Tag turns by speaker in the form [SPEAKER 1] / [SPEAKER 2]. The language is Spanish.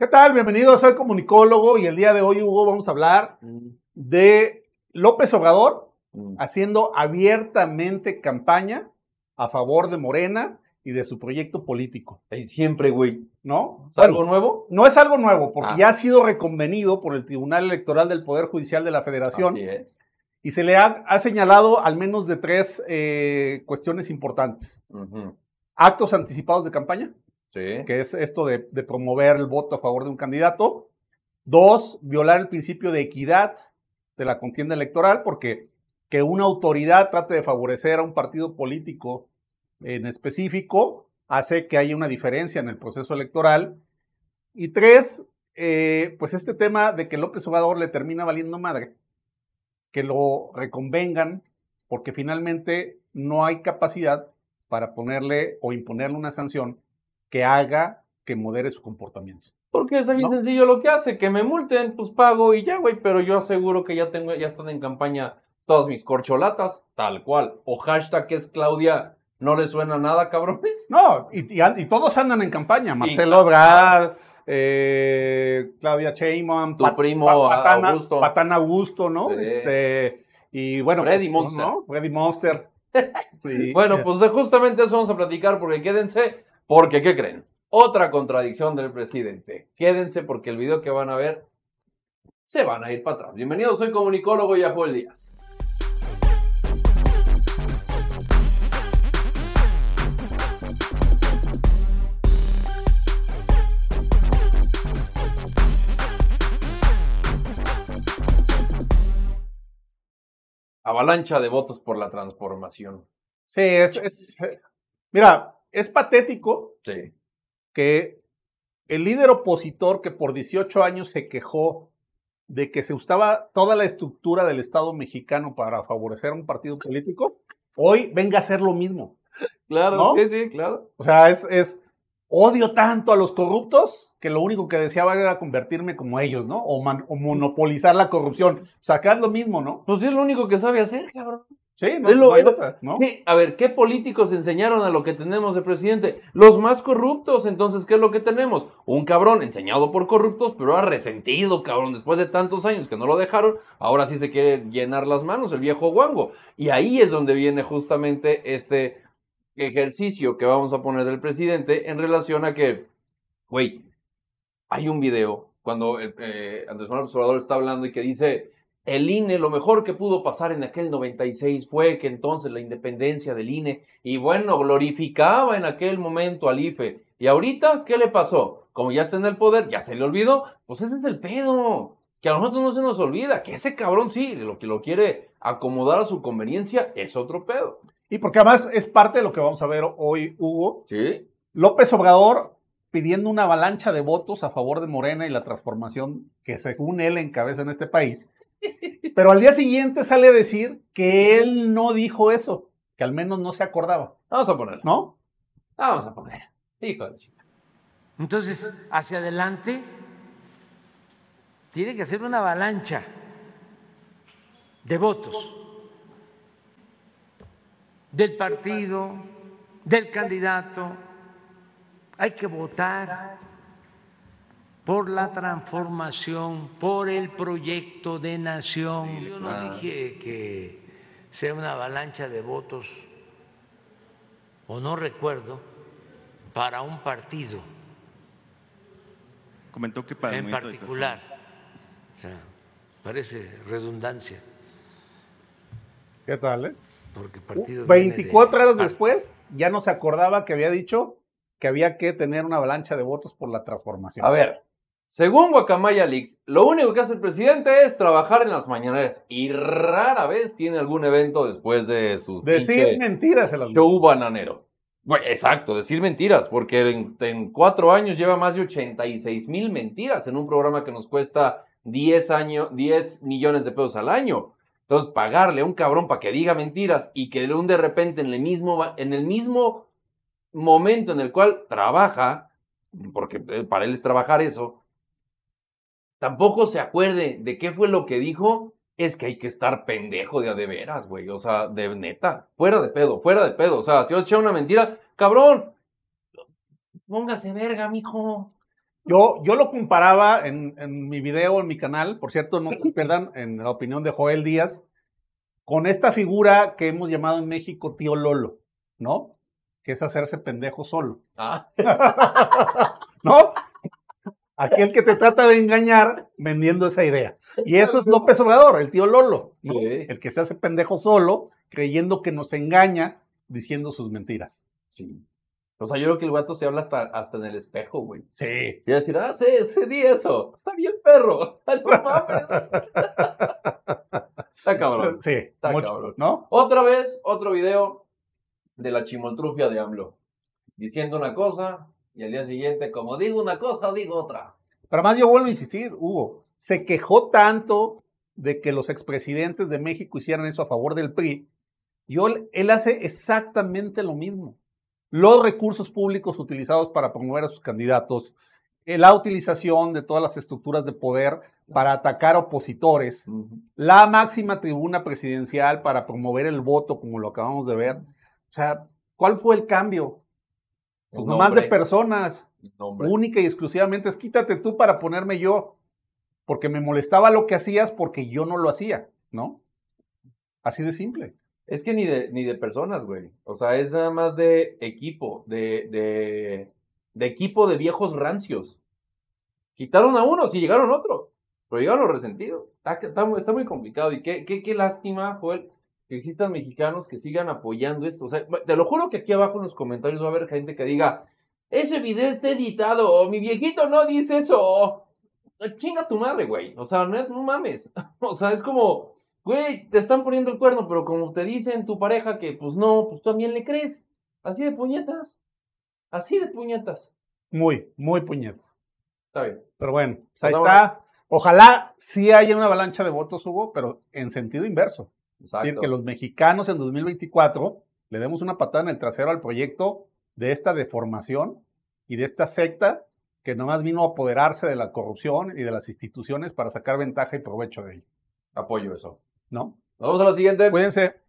[SPEAKER 1] ¿Qué tal? Bienvenido, soy comunicólogo y el día de hoy, Hugo, vamos a hablar de López Obrador
[SPEAKER 2] Mm.
[SPEAKER 1] haciendo abiertamente campaña a favor de Morena y de su proyecto político,
[SPEAKER 2] Y siempre, güey.
[SPEAKER 1] ¿no?
[SPEAKER 2] ¿Es algo nuevo?
[SPEAKER 1] No es algo nuevo, porque
[SPEAKER 2] Ah.
[SPEAKER 1] ya ha sido reconvenido por el Tribunal Electoral del Poder Judicial de la Federación
[SPEAKER 2] Así es.
[SPEAKER 1] y se le ha, ha señalado al menos de tres eh, cuestiones importantes. Actos anticipados de campaña, Que es esto de, de promover el voto a favor de un candidato. Dos, violar el principio de equidad de la contienda electoral, porque que una autoridad trate de favorecer a un partido político en específico hace que haya una diferencia en el proceso electoral. Y tres, eh, pues este tema de que López Obrador le termina valiendo madre, que lo reconvengan, porque finalmente no hay capacidad para ponerle o imponerle una sanción que haga que modere su comportamiento.
[SPEAKER 2] Porque es bien
[SPEAKER 1] ¿No?
[SPEAKER 2] sencillo lo que hace, que me multen, pues pago y ya, güey, pero yo aseguro que ya tengo, ya están en campaña todas mis corcholatas, tal cual. O hashtag que es Claudia, ¿no le suena nada, cabrones?
[SPEAKER 1] No, y, y an- y todos andan en campaña. Marcelo. Ebrard, eh, Claudia Sheinbaum,
[SPEAKER 2] Tu primo,
[SPEAKER 1] Patán
[SPEAKER 2] Augusto.
[SPEAKER 1] Patán Augusto, ¿no?
[SPEAKER 2] Sí.
[SPEAKER 1] Este, y bueno,
[SPEAKER 2] Freddy
[SPEAKER 1] pues,
[SPEAKER 2] Monster.
[SPEAKER 1] ¿no? Freddy Monster. Sí.
[SPEAKER 2] Bueno, pues de justamente eso vamos a platicar, porque quédense, porque ¿qué creen? Otra contradicción del presidente. Quédense porque el video que van a ver se van a ir para atrás. Bienvenidos, soy comunicólogo y Apoel Díaz. Avalancha de votos por la transformación.
[SPEAKER 1] Sí, es, es- mira, es patético
[SPEAKER 2] Sí.
[SPEAKER 1] que el líder opositor que por 18 años se quejó de que se usaba toda la estructura del Estado mexicano para favorecer a un partido político, hoy venga a hacer lo mismo.
[SPEAKER 2] Claro,
[SPEAKER 1] ¿No?
[SPEAKER 2] sí, sí, claro.
[SPEAKER 1] O sea, es, es odio tanto a los corruptos que lo único que deseaba era convertirme como ellos, ¿no? O, man- o monopolizar la corrupción. O sea, acá es lo mismo, ¿no?
[SPEAKER 2] Pues es lo único que sabe hacer, cabrón.
[SPEAKER 1] Sí, no,
[SPEAKER 2] lo-
[SPEAKER 1] no hay otra, ¿no?
[SPEAKER 2] A ver, ¿qué políticos enseñaron a lo que tenemos de presidente? Los más corruptos, entonces, ¿qué es lo que tenemos? Un cabrón enseñado por corruptos, pero ha resentido, cabrón, después de tantos años que no lo dejaron, ahora sí se quiere llenar las manos, el viejo guango. Y ahí es donde viene justamente este ejercicio que vamos a poner del presidente en relación a que, güey, hay un video cuando el, eh, Andrés Manuel Obrador está hablando y que dice, el INE, lo mejor que pudo pasar en aquel 96 fue que entonces la independencia del INE, y bueno, glorificaba en aquel momento al IFE. Y ahorita, ¿qué le pasó? Como ya está en el poder, ya se le olvidó, pues ese es el pedo. Que a nosotros no se nos olvida, que ese cabrón sí, lo que lo quiere acomodar a su conveniencia es otro pedo.
[SPEAKER 1] Y porque además es parte de lo que vamos a ver hoy, Hugo.
[SPEAKER 2] Sí.
[SPEAKER 1] López Obrador pidiendo una avalancha de votos a favor de Morena y la transformación que según él encabeza en este país. Pero al día siguiente sale a decir que él no dijo eso, que al menos no se acordaba,
[SPEAKER 2] Vamos a ponerla.
[SPEAKER 1] ¿no?
[SPEAKER 2] Vamos a ponerla. Hijo de chica.
[SPEAKER 3] Entonces, hacia adelante, tiene que hacer una avalancha de votos del partido, del candidato. Hay que votar por la transformación, por el proyecto de nación. Yo no dije que sea una avalancha de votos, o no recuerdo, para un partido
[SPEAKER 4] Comentó que para el
[SPEAKER 3] en particular. O sea, parece redundancia,
[SPEAKER 1] ¿Qué tal, eh?
[SPEAKER 3] porque
[SPEAKER 1] Uh,
[SPEAKER 3] partido. viene de-
[SPEAKER 1] 24 horas después ya no se acordaba que había dicho que había que tener una avalancha de votos por la transformación.
[SPEAKER 2] A ver, según Guacamaya Leaks, lo único que hace el presidente es trabajar en las mañaneras y rara vez tiene algún evento después de su
[SPEAKER 1] Decir mentiras en las
[SPEAKER 2] show bananero. Exacto, decir mentiras, porque en, en cuatro años lleva más de 86 mil mentiras en un programa que nos cuesta 10, años, 10 millones de pesos al año. Entonces, pagarle a un cabrón para que diga mentiras y que de un de repente en el mismo, en el mismo momento en el cual trabaja, porque eh, para él es trabajar eso, tampoco se acuerde de qué fue lo que dijo, es que hay que estar pendejo de a de veras, güey. O sea, de neta, fuera de pedo, fuera de pedo. O sea, si os echa una mentira, cabrón, póngase verga, mijo.
[SPEAKER 1] Yo, yo lo comparaba en, en mi video, en mi canal, por cierto, no se pierdan en la opinión de Joel Díaz, con esta figura que hemos llamado en México tío Lolo, ¿no? Que es hacerse pendejo solo,
[SPEAKER 2] Ah,
[SPEAKER 1] ¿no? Aquel que te trata de engañar vendiendo esa idea. Y eso es López Obrador, el tío Lolo, ¿no?
[SPEAKER 2] Sí.
[SPEAKER 1] El que se hace pendejo solo, creyendo que nos engaña diciendo sus mentiras.
[SPEAKER 2] sí. O sea, yo creo que el gato se habla hasta, hasta en el espejo, güey.
[SPEAKER 1] Sí.
[SPEAKER 2] Y decir, ah, sí, sí, di eso. Está bien, perro. No mames. Está cabrón.
[SPEAKER 1] Sí,
[SPEAKER 2] Está
[SPEAKER 1] mucho,
[SPEAKER 2] cabrón.
[SPEAKER 1] ¿no?
[SPEAKER 2] Otra vez, otro video de la chimoltrufia de AMLO. Diciendo una cosa y al día siguiente, como digo una cosa, digo otra.
[SPEAKER 1] Pero además yo vuelvo a insistir, Hugo, se quejó tanto de que los expresidentes de México hicieran eso a favor del PRI, y él hace exactamente lo mismo. Los recursos públicos utilizados para promover a sus candidatos, la utilización de todas las estructuras de poder para atacar opositores, la máxima tribuna presidencial para promover el voto, como lo acabamos de ver. O sea, ¿cuál fue el cambio? Pues nomás de personas
[SPEAKER 2] Nombre.
[SPEAKER 1] única y exclusivamente es quítate tú para ponerme yo, porque me molestaba lo que hacías porque yo no lo hacía, ¿no? Así de simple.
[SPEAKER 2] Es que ni de, ni de personas, güey. O sea, es nada más de equipo, de, de, de equipo de viejos rancios. Quitaron a unos y llegaron otros. Pero llegaron los resentidos. Está, está muy- está muy complicado. Y qué, qué, qué lástima, Joel, que existan mexicanos que sigan apoyando esto. O sea, te lo juro que aquí abajo en los comentarios va a haber gente que diga, ese video está editado, mi viejito no dice eso. o, Chinga tu madre, güey. O sea, no, no mames. O sea, es como, güey, te están poniendo el cuerno, pero como te dicen tu pareja que, pues no, pues también le crees. Así de puñetas. Así de puñetas.
[SPEAKER 1] Muy, muy puñetas.
[SPEAKER 2] Está bien.
[SPEAKER 1] Pero bueno, pues ahí
[SPEAKER 2] Pues
[SPEAKER 1] está. Ojalá sí haya una avalancha de votos, Hugo, pero en sentido inverso. Es decir,
[SPEAKER 2] Exacto.
[SPEAKER 1] que los mexicanos en 2024 le demos una patada en el trasero al proyecto de esta deformación y de esta secta que nomás vino a apoderarse de la corrupción y de las instituciones para sacar ventaja y provecho de ello,
[SPEAKER 2] Apoyo eso.
[SPEAKER 1] ¿no?
[SPEAKER 2] Vamos a la siguiente.
[SPEAKER 1] Cuídense.